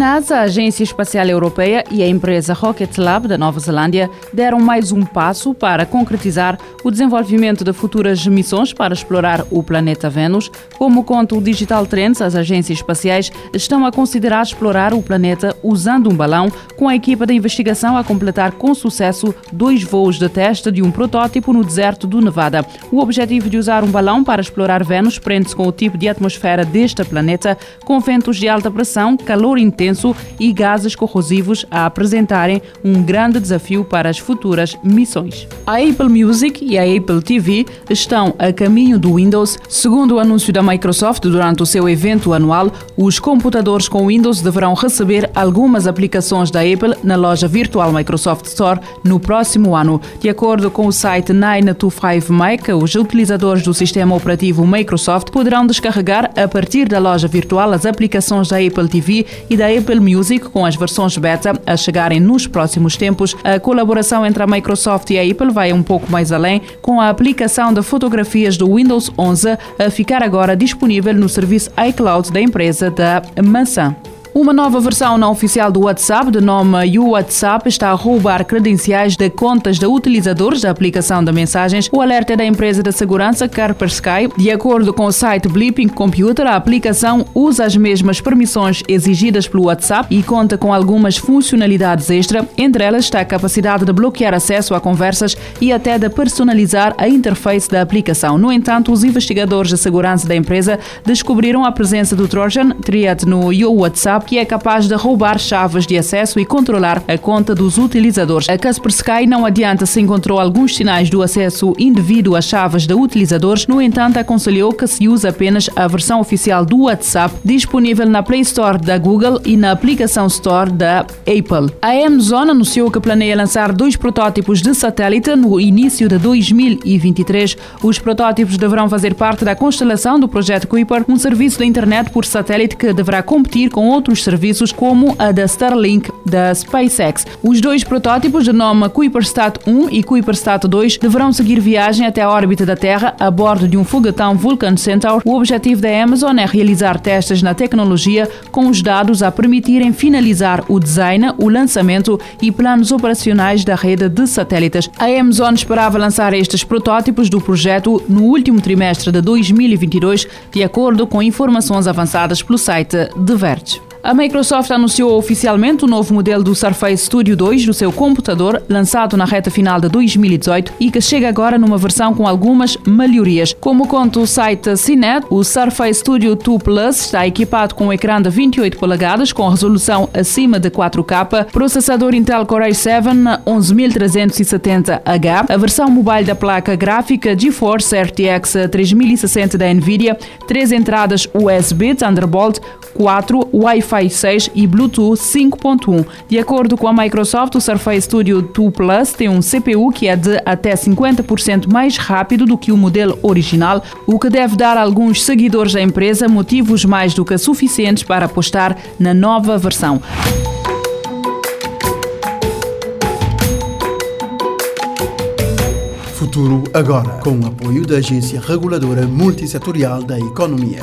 NASA, a Agência Espacial Europeia e a empresa Rocket Lab da Nova Zelândia deram mais um passo para concretizar o desenvolvimento de futuras missões para explorar o planeta Vênus. Como conta o Digital Trends, as agências espaciais estão a considerar explorar o planeta usando um balão, com a equipa de investigação a completar com sucesso dois voos de teste de um protótipo no deserto do Nevada. O objetivo de usar um balão para explorar Vênus prende-se com o tipo de atmosfera deste planeta, com ventos de alta pressão, calor intenso e gases corrosivos a apresentarem um grande desafio para as futuras missões. A Apple Music e a Apple TV estão a caminho do Windows. Segundo o anúncio da Microsoft durante o seu evento anual, os computadores com Windows deverão receber algumas aplicações da Apple na loja virtual Microsoft Store no próximo ano. De acordo com o site 925Mac, os utilizadores do sistema operativo Microsoft poderão descarregar a partir da loja virtual as aplicações da Apple TV e da Apple Music, com as versões beta a chegarem nos próximos tempos. A colaboração entre a Microsoft e a Apple vai um pouco mais além, com a aplicação de fotografias do Windows 11 a ficar agora disponível no serviço iCloud da empresa da maçã. Uma nova versão não oficial do WhatsApp, de nome WhatsApp, está a roubar credenciais de contas de utilizadores da aplicação de mensagens. O alerta é da empresa de segurança Kaspersky. De acordo com o site Blipping Computer, a aplicação usa as mesmas permissões exigidas pelo WhatsApp e conta com algumas funcionalidades extra. Entre elas está a capacidade de bloquear acesso a conversas e até de personalizar a interface da aplicação. No entanto, os investigadores de segurança da empresa descobriram a presença do Trojan Triad no WhatsApp que é capaz de roubar chaves de acesso e controlar a conta dos utilizadores. A Kaspersky não adianta se encontrou alguns sinais do acesso indevido às chaves de utilizadores, no entanto, aconselhou que se use apenas a versão oficial do WhatsApp, disponível na Play Store da Google e na aplicação Store da Apple. A Amazon anunciou que planeia lançar dois protótipos de satélite no início de 2023. Os protótipos deverão fazer parte da constelação do projeto Kuiper, um serviço de internet por satélite que deverá competir com outros outros serviços, como a da Starlink da SpaceX. Os dois protótipos, de nome Kuipersat 1 e Kuipersat 2, deverão seguir viagem até a órbita da Terra a bordo de um foguetão Vulcan Centaur. O objetivo da Amazon é realizar testes na tecnologia com os dados a permitirem finalizar o design, o lançamento e planos operacionais da rede de satélites. A Amazon esperava lançar estes protótipos do projeto no último trimestre de 2022, de acordo com informações avançadas pelo site The Verge. A Microsoft anunciou oficialmente o novo modelo do Surface Studio 2 do seu computador, lançado na reta final de 2018 e que chega agora numa versão com algumas melhorias. Como conta o site CNET, o Surface Studio 2 Plus está equipado com um ecrã de 28 polegadas com resolução acima de 4K, processador Intel Core i7 11370H, a versão mobile da placa gráfica GeForce RTX 3060 da Nvidia, três entradas USB Thunderbolt, 4 Wi-Fi Wi-Fi 6 e Bluetooth 5.1. De acordo com a Microsoft, o Surface Studio 2 Plus tem um CPU que é de até 50% mais rápido do que o modelo original, o que deve dar a alguns seguidores da empresa motivos mais do que suficientes para apostar na nova versão. Futuro agora, com o apoio da Agência Reguladora Multissetorial da Economia.